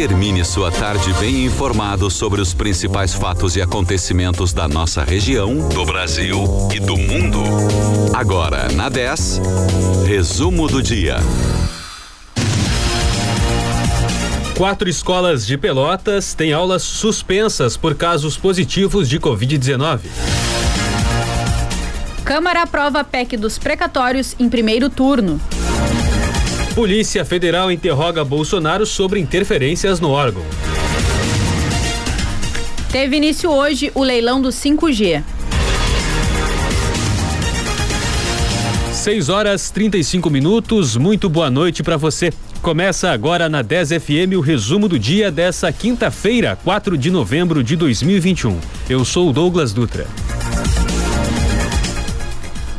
Termine sua tarde bem informado sobre os principais fatos e acontecimentos da nossa região, do Brasil e do mundo. Agora, na 10, resumo do dia. Quatro escolas de Pelotas têm aulas suspensas por casos positivos de Covid-19. Câmara aprova a PEC dos precatórios em primeiro turno. Polícia Federal interroga Bolsonaro sobre interferências no órgão. Teve início hoje o leilão do 5G. 6 horas 35 minutos. Muito boa noite para você. Começa agora na 10 FM o resumo do dia dessa quinta-feira, 4 de novembro de 2021. Eu sou o Douglas Dutra.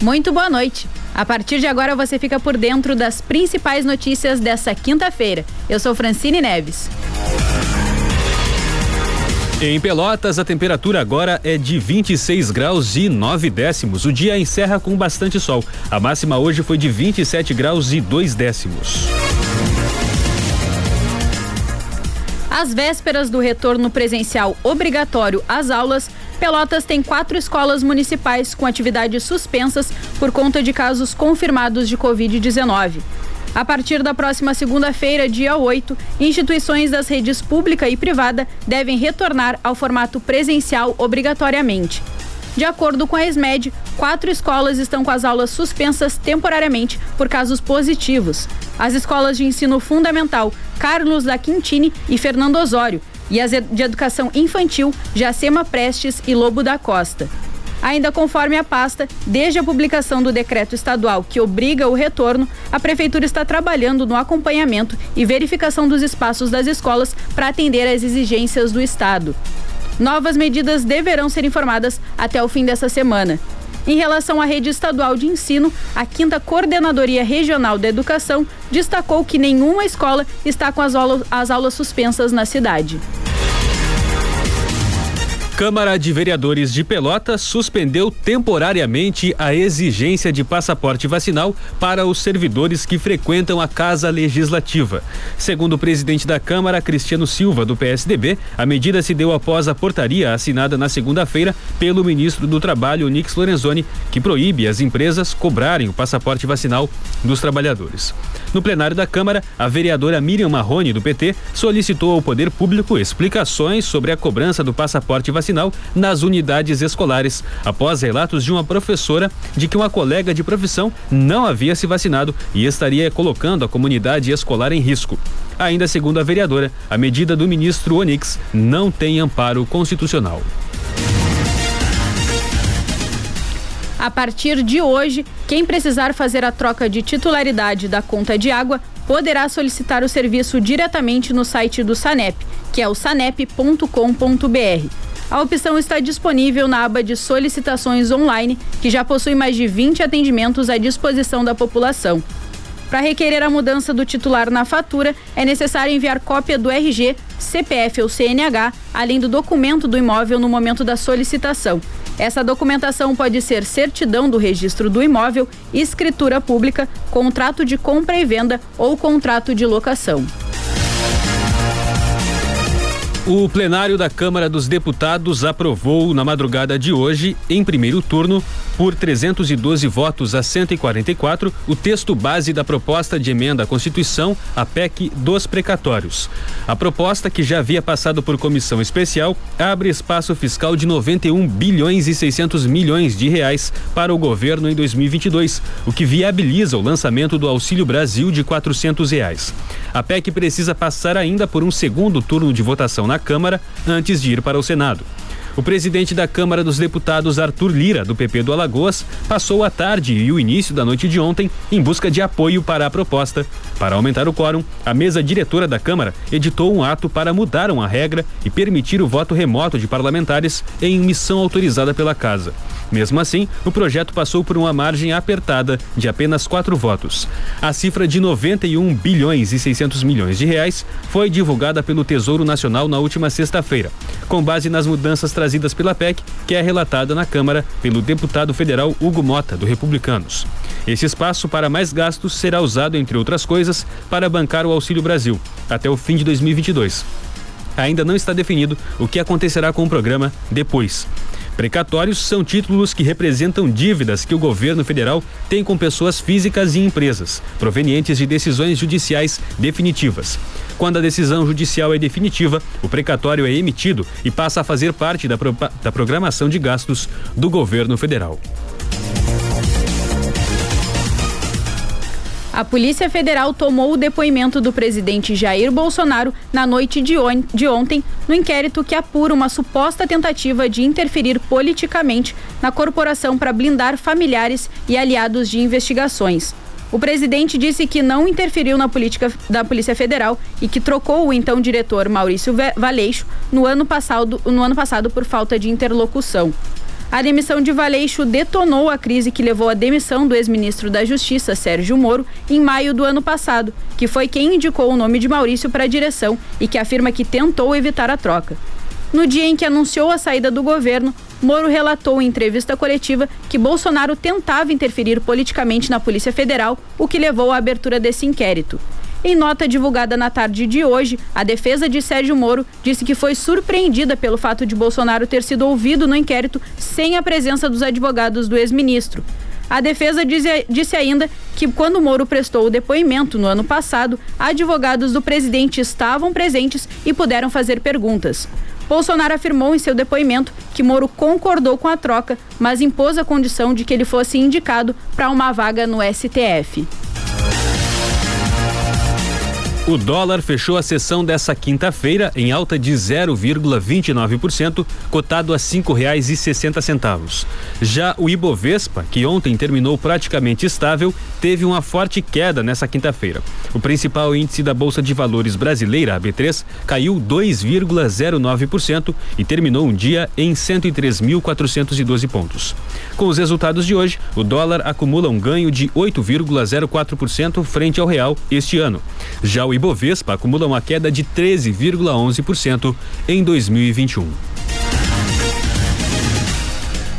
Muito boa noite. A partir de agora você fica por dentro das principais notícias dessa quinta-feira. Eu sou Francine Neves. Em Pelotas, a temperatura agora é de 26 graus e 9 décimos. O dia encerra com bastante sol. A máxima hoje foi de 27 graus e 2 décimos. Às vésperas do retorno presencial obrigatório às aulas, Pelotas tem quatro escolas municipais com atividades suspensas por conta de casos confirmados de Covid-19. A partir da próxima segunda-feira, dia 8, instituições das redes pública e privada devem retornar ao formato presencial obrigatoriamente. De acordo com a ESMED, quatro escolas estão com as aulas suspensas temporariamente por casos positivos. As escolas de ensino fundamental Carlos da Quintini e Fernando Osório e as de educação infantil Jacema Prestes e Lobo da Costa. Ainda conforme a pasta, desde a publicação do decreto estadual que obriga o retorno, a Prefeitura está trabalhando no acompanhamento e verificação dos espaços das escolas para atender às exigências do Estado. Novas medidas deverão ser informadas até o fim dessa semana. Em relação à rede estadual de ensino, a quinta Coordenadoria Regional da Educação destacou que nenhuma escola está com as aulas, as aulas suspensas na cidade. Câmara de Vereadores de Pelotas suspendeu temporariamente a exigência de passaporte vacinal para os servidores que frequentam a Casa Legislativa. Segundo o presidente da Câmara, Cristiano Silva, do PSDB, a medida se deu após a portaria assinada na segunda-feira pelo ministro do Trabalho, Nix Lorenzoni, que proíbe as empresas cobrarem o passaporte vacinal dos trabalhadores. No plenário da Câmara, a vereadora Miriam Marrone, do PT, solicitou ao Poder Público explicações sobre a cobrança do passaporte vacinal vacinal nas unidades escolares, após relatos de uma professora de que uma colega de profissão não havia se vacinado e estaria colocando a comunidade escolar em risco. Ainda segundo a vereadora, a medida do ministro Onix não tem amparo constitucional. A partir de hoje, quem precisar fazer a troca de titularidade da conta de água poderá solicitar o serviço diretamente no site do SANEP, que é o sanep.com.br. A opção está disponível na aba de solicitações online, que já possui mais de 20 atendimentos à disposição da população. Para requerer a mudança do titular na fatura, é necessário enviar cópia do RG, CPF ou CNH, além do documento do imóvel no momento da solicitação. Essa documentação pode ser certidão do registro do imóvel, escritura pública, contrato de compra e venda ou contrato de locação. O plenário da Câmara dos Deputados aprovou na madrugada de hoje, em primeiro turno, por 312 votos a 144, o texto base da proposta de emenda à Constituição, a PEC dos precatórios. A proposta, que já havia passado por comissão especial, abre espaço fiscal de 91 bilhões e 600 milhões de reais para o governo em 2022, o que viabiliza o lançamento do Auxílio Brasil de 400 reais. A PEC precisa passar ainda por um segundo turno de votação na Câmara antes de ir para o Senado. O presidente da Câmara dos Deputados, Arthur Lira, do PP do Alagoas, passou a tarde e o início da noite de ontem em busca de apoio para a proposta. Para aumentar o quórum, a mesa diretora da Câmara editou um ato para mudar uma regra e permitir o voto remoto de parlamentares em missão autorizada pela Casa. Mesmo assim, o projeto passou por uma margem apertada de apenas quatro votos. A cifra de 91 bilhões e 600 milhões de reais foi divulgada pelo Tesouro Nacional na última sexta-feira, com base nas mudanças trazidas pela PEC, que é relatada na Câmara pelo deputado federal Hugo Mota, do Republicanos. Esse espaço para mais gastos será usado, entre outras coisas, para bancar o Auxílio Brasil, até o fim de 2022. Ainda não está definido o que acontecerá com o programa depois. Precatórios são títulos que representam dívidas que o governo federal tem com pessoas físicas e empresas, provenientes de decisões judiciais definitivas. Quando a decisão judicial é definitiva, o precatório é emitido e passa a fazer parte da, pro da programação de gastos do governo federal. A Polícia Federal tomou o depoimento do presidente Jair Bolsonaro na noite de, on de, ontem no inquérito que apura uma suposta tentativa de interferir politicamente na corporação para blindar familiares e aliados de investigações. O presidente disse que não interferiu na política da Polícia Federal e que trocou o então diretor Maurício Valeixo no ano passado, no ano passado por falta de interlocução. A demissão de Valeixo detonou a crise que levou à demissão do ex-ministro da Justiça, Sérgio Moro, em maio do ano passado, que foi quem indicou o nome de Maurício para a direção e que afirma que tentou evitar a troca. No dia em que anunciou a saída do governo, Moro relatou em entrevista coletiva que Bolsonaro tentava interferir politicamente na Polícia Federal, o que levou à abertura desse inquérito. Em nota divulgada na tarde de hoje, a defesa de Sérgio Moro disse que foi surpreendida pelo fato de Bolsonaro ter sido ouvido no inquérito sem a presença dos advogados do ex-ministro. A defesa disse ainda que, quando Moro prestou o depoimento no ano passado, advogados do presidente estavam presentes e puderam fazer perguntas. Bolsonaro afirmou em seu depoimento que Moro concordou com a troca, mas impôs a condição de que ele fosse indicado para uma vaga no STF. O dólar fechou a sessão dessa quinta-feira em alta de 0,29%, cotado a sessenta centavos. Já o Ibovespa, que ontem terminou praticamente estável, teve uma forte queda nessa quinta-feira. O principal índice da Bolsa de Valores brasileira, a B3, caiu 2,09% e terminou um dia em 103.412 pontos. Com os resultados de hoje, o dólar acumula um ganho de 8,04% frente ao real este ano. Já o o Ibovespa acumula uma queda de 13,11% em 2021.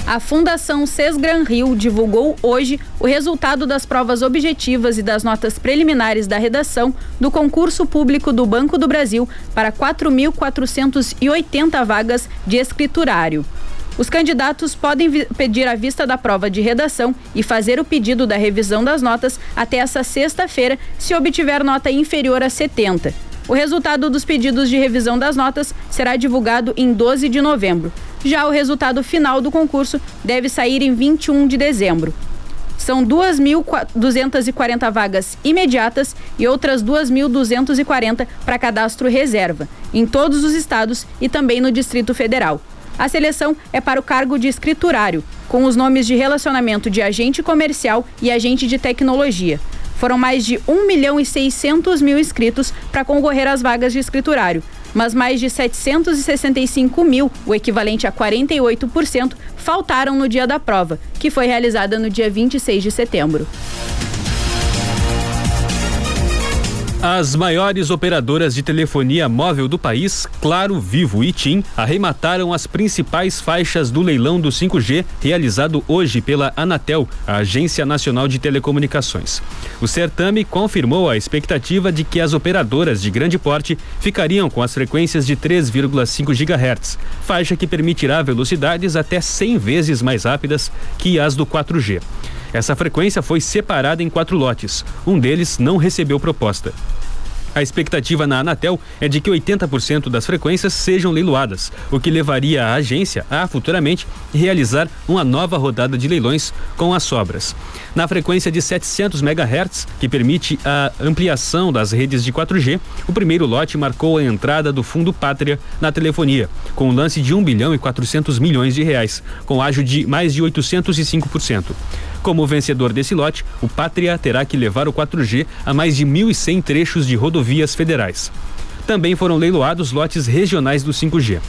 A Fundação Sesgran Rio divulgou hoje o resultado das provas objetivas e das notas preliminares da redação do concurso público do Banco do Brasil para 4.480 vagas de escriturário. Os candidatos podem pedir a vista da prova de redação e fazer o pedido da revisão das notas até essa sexta-feira, se obtiver nota inferior a 70. O resultado dos pedidos de revisão das notas será divulgado em 12 de novembro. Já o resultado final do concurso deve sair em 21 de dezembro. São 2.240 vagas imediatas e outras 2.240 para cadastro reserva, em todos os estados e também no Distrito Federal. A seleção é para o cargo de escriturário, com os nomes de relacionamento de agente comercial e agente de tecnologia. Foram mais de 1 milhão e 600 mil inscritos para concorrer às vagas de escriturário, mas mais de 765 mil, o equivalente a 48%, faltaram no dia da prova, que foi realizada no dia 26 de setembro. As maiores operadoras de telefonia móvel do país, Claro, Vivo e TIM, arremataram as principais faixas do leilão do 5G realizado hoje pela Anatel, a Agência Nacional de Telecomunicações. O certame confirmou a expectativa de que as operadoras de grande porte ficariam com as frequências de 3,5 GHz, faixa que permitirá velocidades até 100 vezes mais rápidas que as do 4G. Essa frequência foi separada em quatro lotes. Um deles não recebeu proposta. A expectativa na Anatel é de que 80% das frequências sejam leiloadas, o que levaria a agência a futuramente realizar uma nova rodada de leilões com as sobras. Na frequência de 700 MHz, que permite a ampliação das redes de 4G, o primeiro lote marcou a entrada do Fundo Pátria na telefonia, com um lance de 1 bilhão e 400 milhões de reais, com ágio de mais de 805%. Como vencedor desse lote, o Pátria terá que levar o 4G a mais de 1.100 trechos de rodovias federais. Também foram leiloados lotes regionais do 5G.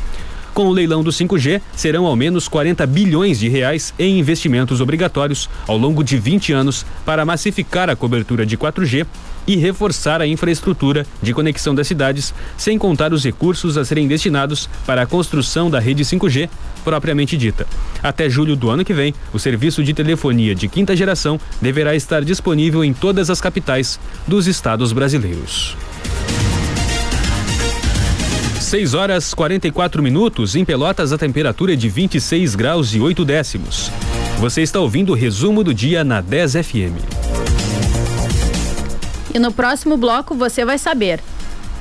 Com o leilão do 5G, serão ao menos 40 bilhões de reais em investimentos obrigatórios ao longo de 20 anos para massificar a cobertura de 4G e reforçar a infraestrutura de conexão das cidades, sem contar os recursos a serem destinados para a construção da rede 5G propriamente dita. Até julho do ano que vem, o serviço de telefonia de quinta geração deverá estar disponível em todas as capitais dos estados brasileiros. 6 horas 44 minutos. Em Pelotas, a temperatura é de 26 graus e 8 décimos. Você está ouvindo o resumo do dia na 10 FM. E no próximo bloco você vai saber.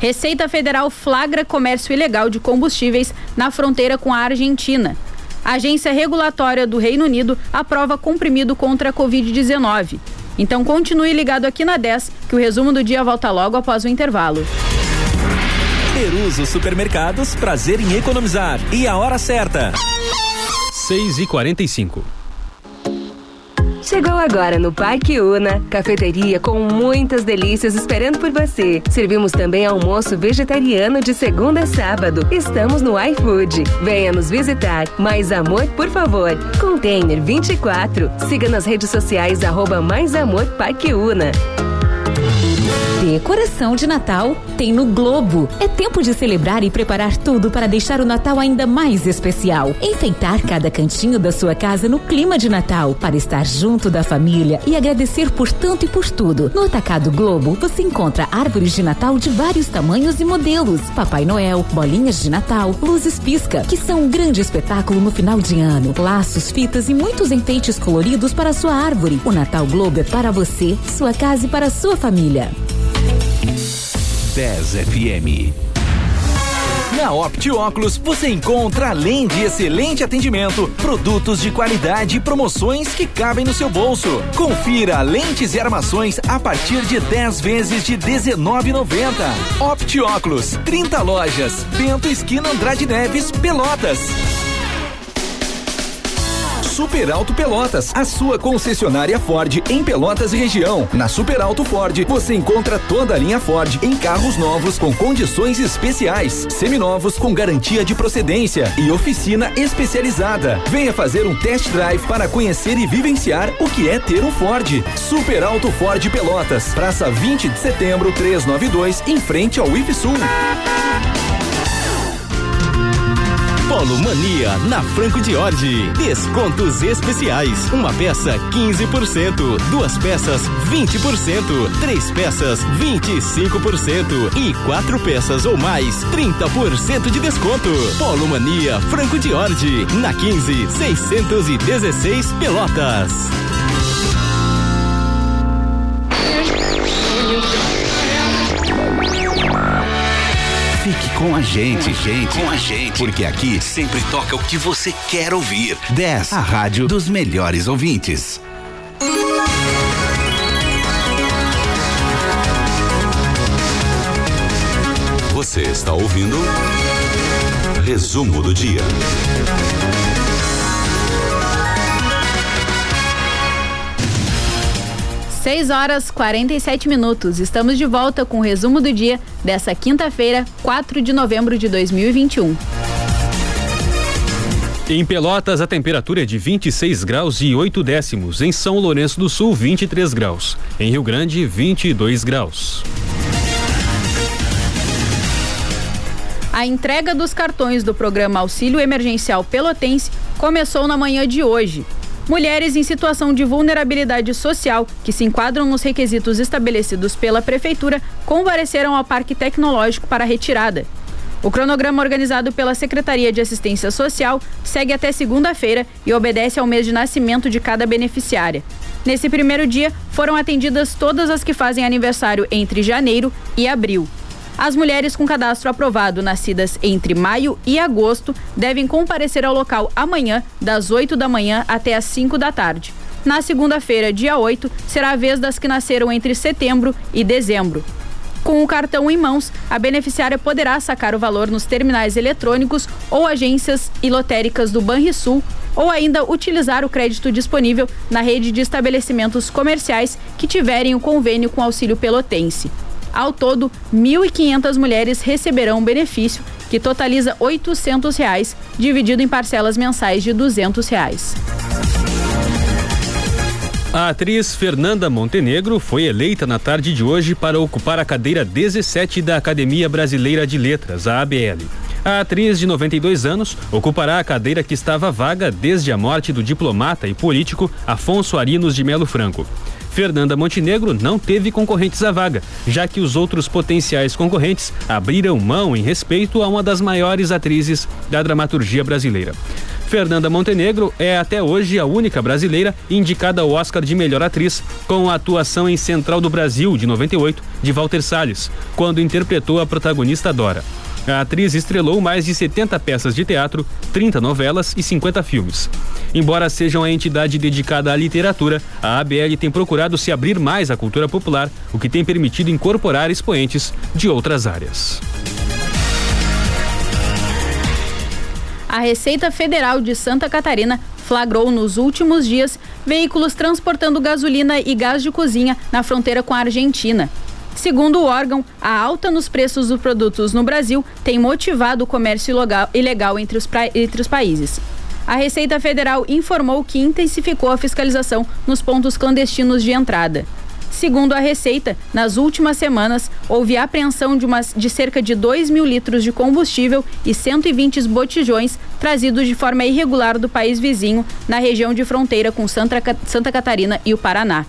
Receita Federal flagra comércio ilegal de combustíveis na fronteira com a Argentina. A Agência Regulatória do Reino Unido aprova comprimido contra a Covid-19. Então continue ligado aqui na 10, que o resumo do dia volta logo após o intervalo. Peruso Supermercados, prazer em economizar. E a hora certa. 6 e 45 Chegou agora no Parque Una, cafeteria com muitas delícias esperando por você. Servimos também almoço vegetariano de segunda a sábado. Estamos no iFood. Venha nos visitar. Mais amor, por favor. Container 24. Siga nas redes sociais arroba Mais Amor Parque Una. Decoração de Natal tem no Globo. É tempo de celebrar e preparar tudo para deixar o Natal ainda mais especial. Enfeitar cada cantinho da sua casa no clima de Natal, para estar junto da família e agradecer por tanto e por tudo. No Atacado Globo, você encontra árvores de Natal de vários tamanhos e modelos, Papai Noel, bolinhas de Natal, luzes pisca, que são um grande espetáculo no final de ano, laços, fitas e muitos enfeites coloridos para sua árvore. O Natal Globo é para você, sua casa e para sua família. 10 FM. Na Opt Óculos você encontra, além de excelente atendimento, produtos de qualidade e promoções que cabem no seu bolso. Confira lentes e armações a partir de 10 vezes de R$19,90. Opt Óculos, 30 lojas. Bento Esquina Andrade Neves, Pelotas. Super Alto Pelotas, a sua concessionária Ford em Pelotas e região. Na Super Alto Ford, você encontra toda a linha Ford em carros novos com condições especiais, seminovos com garantia de procedência e oficina especializada. Venha fazer um test drive para conhecer e vivenciar o que é ter um Ford. Super Alto Ford Pelotas, Praça 20 de Setembro, 392, em frente ao IFSUL. Polo Mania na Franco de Orge. Descontos especiais. Uma peça 15%, duas peças 20%, três peças 25% e quatro peças ou mais 30% de desconto. Polo Mania Franco de Orge na 15 616 Pelotas. Com a gente, gente. Com a gente. Porque aqui sempre toca o que você quer ouvir. 10. A rádio dos melhores ouvintes. Você está ouvindo? Resumo do dia. 6 horas 47 minutos. Estamos de volta com o resumo do dia dessa quinta-feira, 4 de novembro de 2021. Em Pelotas, a temperatura é de 26 graus e 8 décimos. Em São Lourenço do Sul, 23 graus. Em Rio Grande, 22 graus. A entrega dos cartões do programa Auxílio Emergencial Pelotense começou na manhã de hoje. Mulheres em situação de vulnerabilidade social, que se enquadram nos requisitos estabelecidos pela Prefeitura, compareceram ao Parque Tecnológico para retirada. O cronograma organizado pela Secretaria de Assistência Social segue até segunda-feira e obedece ao mês de nascimento de cada beneficiária. Nesse primeiro dia, foram atendidas todas as que fazem aniversário entre janeiro e abril. As mulheres com cadastro aprovado nascidas entre maio e agosto devem comparecer ao local amanhã, das 8 da manhã até as 5 da tarde. Na segunda-feira, dia 8, será a vez das que nasceram entre setembro e dezembro. Com o cartão em mãos, a beneficiária poderá sacar o valor nos terminais eletrônicos ou agências e lotéricas do Banrisul ou ainda utilizar o crédito disponível na rede de estabelecimentos comerciais que tiverem o convênio com auxílio pelotense. Ao todo, 1.500 mulheres receberão um benefício que totaliza 800 reais, dividido em parcelas mensais de 200 reais. A atriz Fernanda Montenegro foi eleita na tarde de hoje para ocupar a cadeira 17 da Academia Brasileira de Letras, a ABL. A atriz de 92 anos ocupará a cadeira que estava vaga desde a morte do diplomata e político Afonso Arinos de Melo Franco. Fernanda Montenegro não teve concorrentes à vaga, já que os outros potenciais concorrentes abriram mão em respeito a uma das maiores atrizes da dramaturgia brasileira. Fernanda Montenegro é até hoje a única brasileira indicada ao Oscar de melhor atriz, com a atuação em Central do Brasil, de 98, de Walter Salles, quando interpretou a protagonista Dora. A atriz estrelou mais de 70 peças de teatro, 30 novelas e 50 filmes. Embora seja uma entidade dedicada à literatura, a ABL tem procurado se abrir mais à cultura popular, o que tem permitido incorporar expoentes de outras áreas. a Receita Federal de Santa Catarina flagrou nos últimos dias veículos transportando gasolina e gás de cozinha na fronteira com a Argentina. Segundo o órgão, a alta nos preços dos produtos no Brasil tem motivado o comércio ilegal entre os, entre os países. A Receita Federal informou que intensificou a fiscalização nos pontos clandestinos de entrada. Segundo a Receita, nas últimas semanas houve apreensão de, de cerca de 2 mil litros de combustível e 120 botijões trazidos de forma irregular do país vizinho na região de fronteira com Santa, Santa Catarina e o Paraná.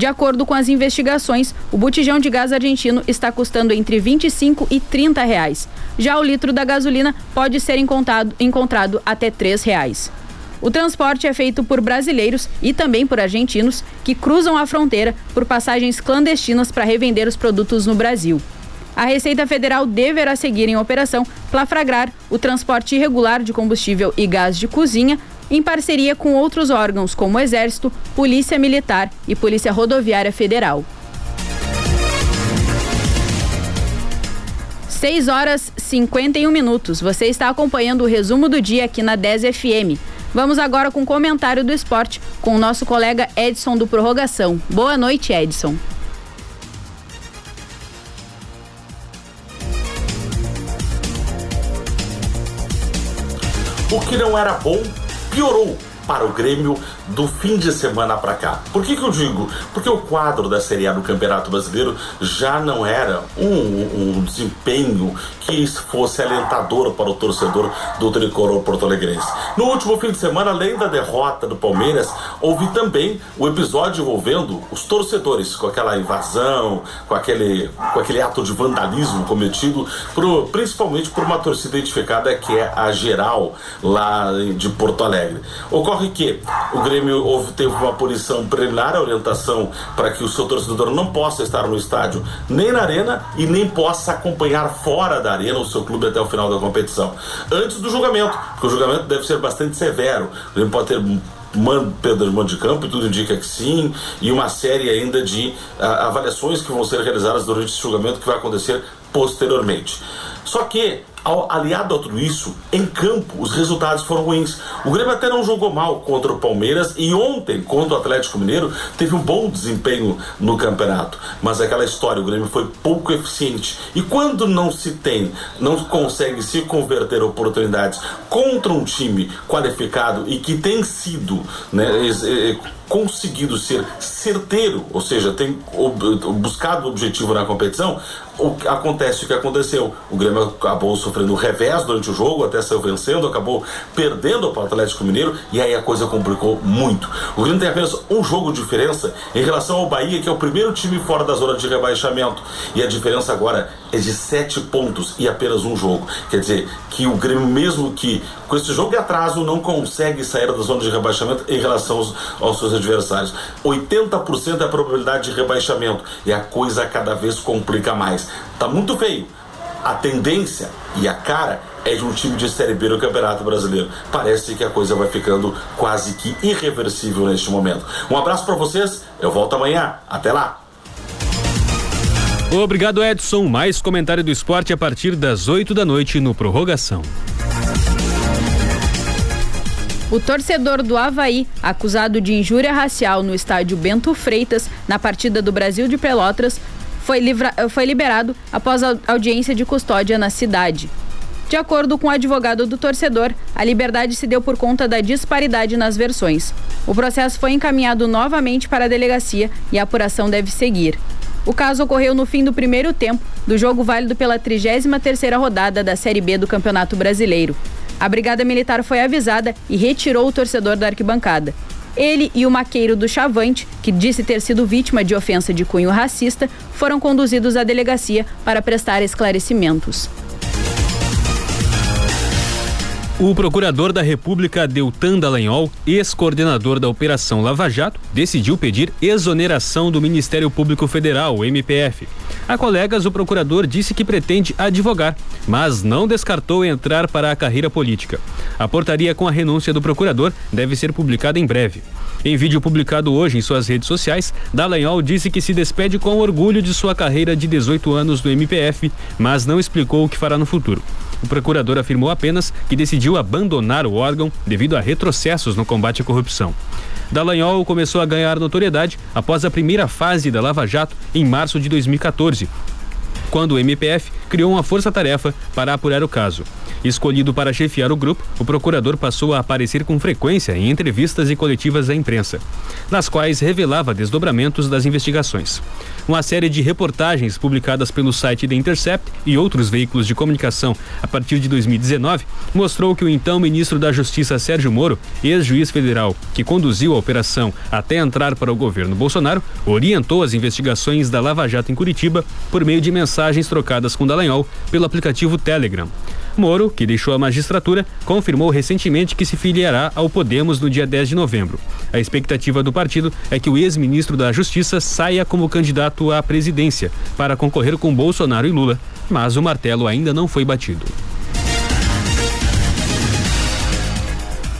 De acordo com as investigações, o botijão de gás argentino está custando entre 25 e 30 reais. Já o litro da gasolina pode ser encontrado, encontrado até 3 reais. O transporte é feito por brasileiros e também por argentinos que cruzam a fronteira por passagens clandestinas para revender os produtos no Brasil. A Receita Federal deverá seguir em operação para flagrar o transporte irregular de combustível e gás de cozinha em parceria com outros órgãos como Exército, Polícia Militar e Polícia Rodoviária Federal. 6 horas 51 minutos. Você está acompanhando o resumo do dia aqui na 10 FM. Vamos agora com o comentário do esporte com o nosso colega Edson do Prorrogação. Boa noite, Edson. O que não era bom piorou para o Grêmio do fim de semana para cá. Por que, que eu digo? Porque o quadro da Série A do Campeonato Brasileiro já não era um, um desempenho que fosse alentador para o torcedor do tricolor porto-alegrense. No último fim de semana, além da derrota do Palmeiras, houve também o episódio envolvendo os torcedores, com aquela invasão, com aquele, com aquele ato de vandalismo cometido por, principalmente por uma torcida identificada que é a Geral, lá de Porto Alegre. Ocorre que o Grêmio houve, teve uma punição preliminar, a orientação para que o seu torcedor não possa estar no estádio nem na arena e nem possa acompanhar fora da arena o seu clube até o final da competição. Antes do julgamento, porque o julgamento deve ser bastante severo. O Grêmio pode ter perda de mando de campo, tudo indica que sim, e uma série ainda de uh, avaliações que vão ser realizadas durante esse julgamento que vai acontecer posteriormente. Só que aliado a tudo isso, em campo, os resultados foram ruins. O Grêmio até não jogou mal contra o Palmeiras e ontem, contra o Atlético Mineiro, teve um bom desempenho no campeonato. Mas aquela história, o Grêmio foi pouco eficiente. E quando não se tem, não consegue se converter oportunidades contra um time qualificado e que tem sido né, conseguido ser certeiro, ou seja, tem buscado o objetivo na competição, o, acontece o que aconteceu. O Grêmio acabou sofrendo um revés durante o jogo, até saiu vencendo, acabou perdendo para o Atlético Mineiro e aí a coisa complicou muito. O Grêmio tem apenas um jogo de diferença em relação ao Bahia, que é o primeiro time fora da zona de rebaixamento. E a diferença agora é de sete pontos e apenas um jogo. Quer dizer, que o Grêmio, mesmo que com esse jogo de atraso, não consegue sair da zona de rebaixamento em relação aos, aos seus adversários. 80% é a probabilidade de rebaixamento e a coisa cada vez complica mais. Tá muito feio. A tendência e a cara é de um time de Série B no Campeonato Brasileiro. Parece que a coisa vai ficando quase que irreversível neste momento. Um abraço para vocês, eu volto amanhã. Até lá! Obrigado, Edson. Mais comentário do esporte a partir das 8 da noite no Prorrogação. O torcedor do Havaí, acusado de injúria racial no estádio Bento Freitas, na partida do Brasil de Pelotas, foi, livra... foi liberado após a audiência de custódia na cidade. De acordo com o advogado do torcedor, a liberdade se deu por conta da disparidade nas versões. O processo foi encaminhado novamente para a delegacia e a apuração deve seguir. O caso ocorreu no fim do primeiro tempo do jogo válido pela 33ª rodada da Série B do Campeonato Brasileiro. A Brigada Militar foi avisada e retirou o torcedor da arquibancada. Ele e o maqueiro do Chavante, que disse ter sido vítima de ofensa de cunho racista, foram conduzidos à delegacia para prestar esclarecimentos. O procurador da República Deltan Dallagnol, ex-coordenador da Operação Lava Jato, decidiu pedir exoneração do Ministério Público Federal, MPF. A colegas, o procurador disse que pretende advogar, mas não descartou entrar para a carreira política. A portaria com a renúncia do procurador deve ser publicada em breve. Em vídeo publicado hoje em suas redes sociais, Dallagnol disse que se despede com orgulho de sua carreira de 18 anos do MPF, mas não explicou o que fará no futuro. O procurador afirmou apenas que decidiu abandonar o órgão devido a retrocessos no combate à corrupção. Dallagnol começou a ganhar notoriedade após a primeira fase da Lava Jato em março de 2014, quando o MPF criou uma força-tarefa para apurar o caso. Escolhido para chefiar o grupo, o procurador passou a aparecer com frequência em entrevistas e coletivas à imprensa, nas quais revelava desdobramentos das investigações. Uma série de reportagens publicadas pelo site The Intercept e outros veículos de comunicação a partir de 2019 mostrou que o então ministro da Justiça Sérgio Moro, ex-juiz federal que conduziu a operação até entrar para o governo Bolsonaro, orientou as investigações da Lava Jato em Curitiba por meio de mensagens trocadas com Dallagnol pelo aplicativo Telegram. Moro, que deixou a magistratura, confirmou recentemente que se filiará ao Podemos no dia 10 de novembro. A expectativa do partido é que o ex-ministro da Justiça saia como candidato à presidência para concorrer com Bolsonaro e Lula, mas o martelo ainda não foi batido.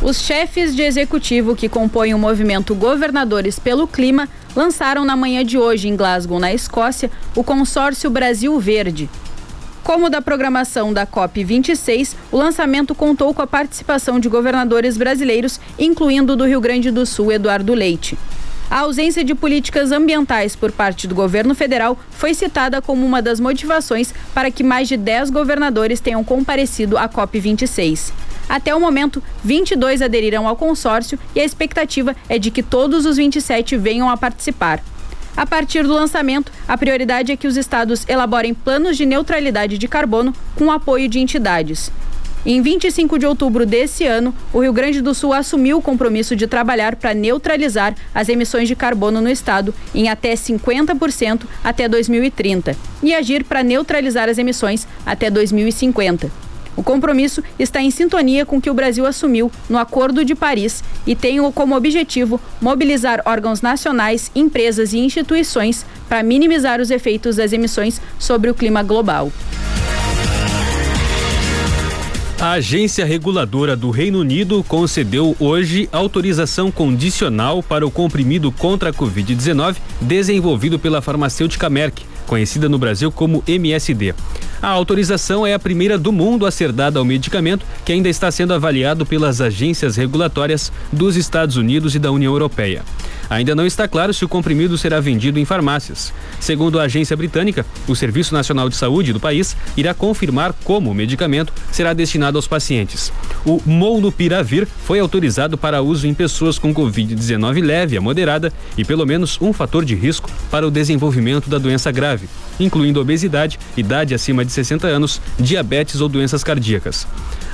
Os chefes de executivo que compõem o movimento Governadores pelo Clima lançaram na manhã de hoje em Glasgow, na Escócia, o consórcio Brasil Verde, como da programação da COP26, o lançamento contou com a participação de governadores brasileiros, incluindo do Rio Grande do Sul, Eduardo Leite. A ausência de políticas ambientais por parte do governo federal foi citada como uma das motivações para que mais de 10 governadores tenham comparecido à COP26. Até o momento, 22 aderiram ao consórcio e a expectativa é de que todos os 27 venham a participar. A partir do lançamento, a prioridade é que os estados elaborem planos de neutralidade de carbono com apoio de entidades. Em 25 de outubro desse ano, o Rio Grande do Sul assumiu o compromisso de trabalhar para neutralizar as emissões de carbono no estado em até 50% até 2030 e agir para neutralizar as emissões até 2050. O compromisso está em sintonia com o que o Brasil assumiu no Acordo de Paris e tem como objetivo mobilizar órgãos nacionais, empresas e instituições para minimizar os efeitos das emissões sobre o clima global. A agência reguladora do Reino Unido concedeu hoje autorização condicional para o comprimido contra a Covid-19 desenvolvido pela farmacêutica Merck, conhecida no Brasil como MSD. A autorização é a primeira do mundo a ser dada ao medicamento, que ainda está sendo avaliado pelas agências regulatórias dos Estados Unidos e da União Europeia. Ainda não está claro se o comprimido será vendido em farmácias. Segundo a agência britânica, o Serviço Nacional de Saúde do país irá confirmar como o medicamento será destinado aos pacientes. O Molnupiravir foi autorizado para uso em pessoas com Covid-19 leve a moderada e pelo menos um fator de risco para o desenvolvimento da doença grave, incluindo obesidade, idade acima de 60 anos, diabetes ou doenças cardíacas.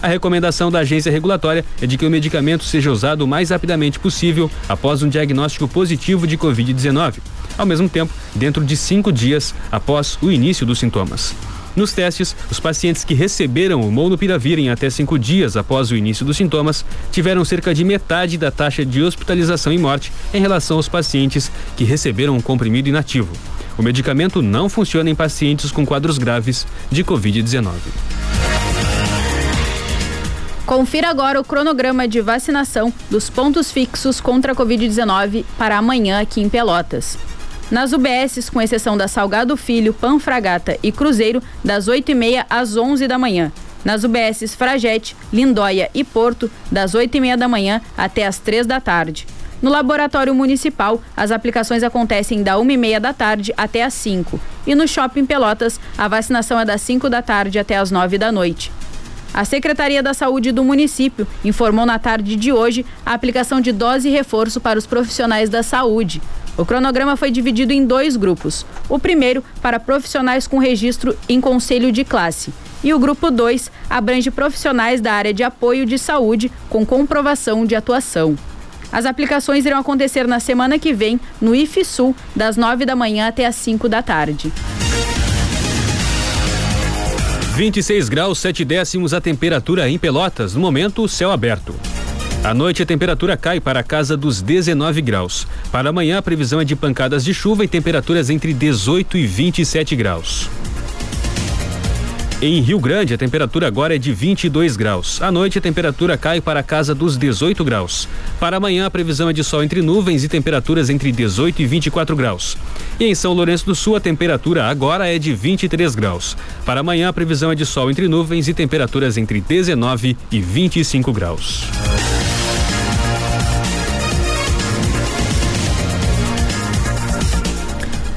A recomendação da agência regulatória é de que o medicamento seja usado o mais rapidamente possível após um diagnóstico positivo de Covid-19, ao mesmo tempo, dentro de cinco dias após o início dos sintomas. Nos testes, os pacientes que receberam o molnupiravir em até cinco dias após o início dos sintomas tiveram cerca de metade da taxa de hospitalização e morte em relação aos pacientes que receberam um comprimido inativo. O medicamento não funciona em pacientes com quadros graves de Covid-19. Confira agora o cronograma de vacinação dos pontos fixos contra a Covid-19 para amanhã aqui em Pelotas. Nas UBSs, com exceção da Salgado Filho, Panfragata e Cruzeiro, das 8h30 às 11 da manhã. Nas UBSs Fragete, Lindóia e Porto, das 8h30 da manhã até as 3 da tarde. No Laboratório Municipal, as aplicações acontecem da 1h30 da tarde até as 5 E no Shopping Pelotas, a vacinação é das 5 da tarde até as 9 da noite. A Secretaria da Saúde do município informou na tarde de hoje a aplicação de dose reforço para os profissionais da saúde. O cronograma foi dividido em dois grupos. O primeiro, para profissionais com registro em conselho de classe. E o grupo 2 abrange profissionais da área de apoio de saúde com comprovação de atuação. As aplicações irão acontecer na semana que vem no IFSUL, das 9 da manhã até as 5 da tarde. 26 graus, 7 décimos a temperatura em Pelotas. No momento, céu aberto. À noite, a temperatura cai para a casa dos 19 graus. Para amanhã, a previsão é de pancadas de chuva e temperaturas entre 18 e 27 graus. Em Rio Grande, a temperatura agora é de 22 graus. À noite, a temperatura cai para a casa dos 18 graus. Para amanhã, a previsão é de sol entre nuvens e temperaturas entre 18 e 24 graus. E em São Lourenço do Sul, a temperatura agora é de 23 graus. Para amanhã, a previsão é de sol entre nuvens e temperaturas entre 19 e 25 graus.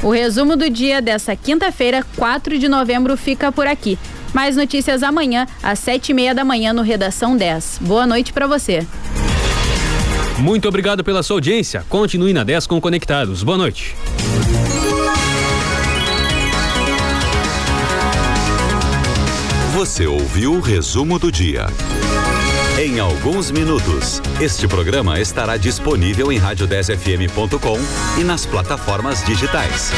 O resumo do dia dessa quinta-feira, 4 de novembro, fica por aqui. Mais notícias amanhã, às sete e meia da manhã, no Redação 10. Boa noite para você. Muito obrigado pela sua audiência. Continue na 10 com Conectados. Boa noite. Você ouviu o resumo do dia. Em alguns minutos, este programa estará disponível em rádio10fm.com e nas plataformas digitais.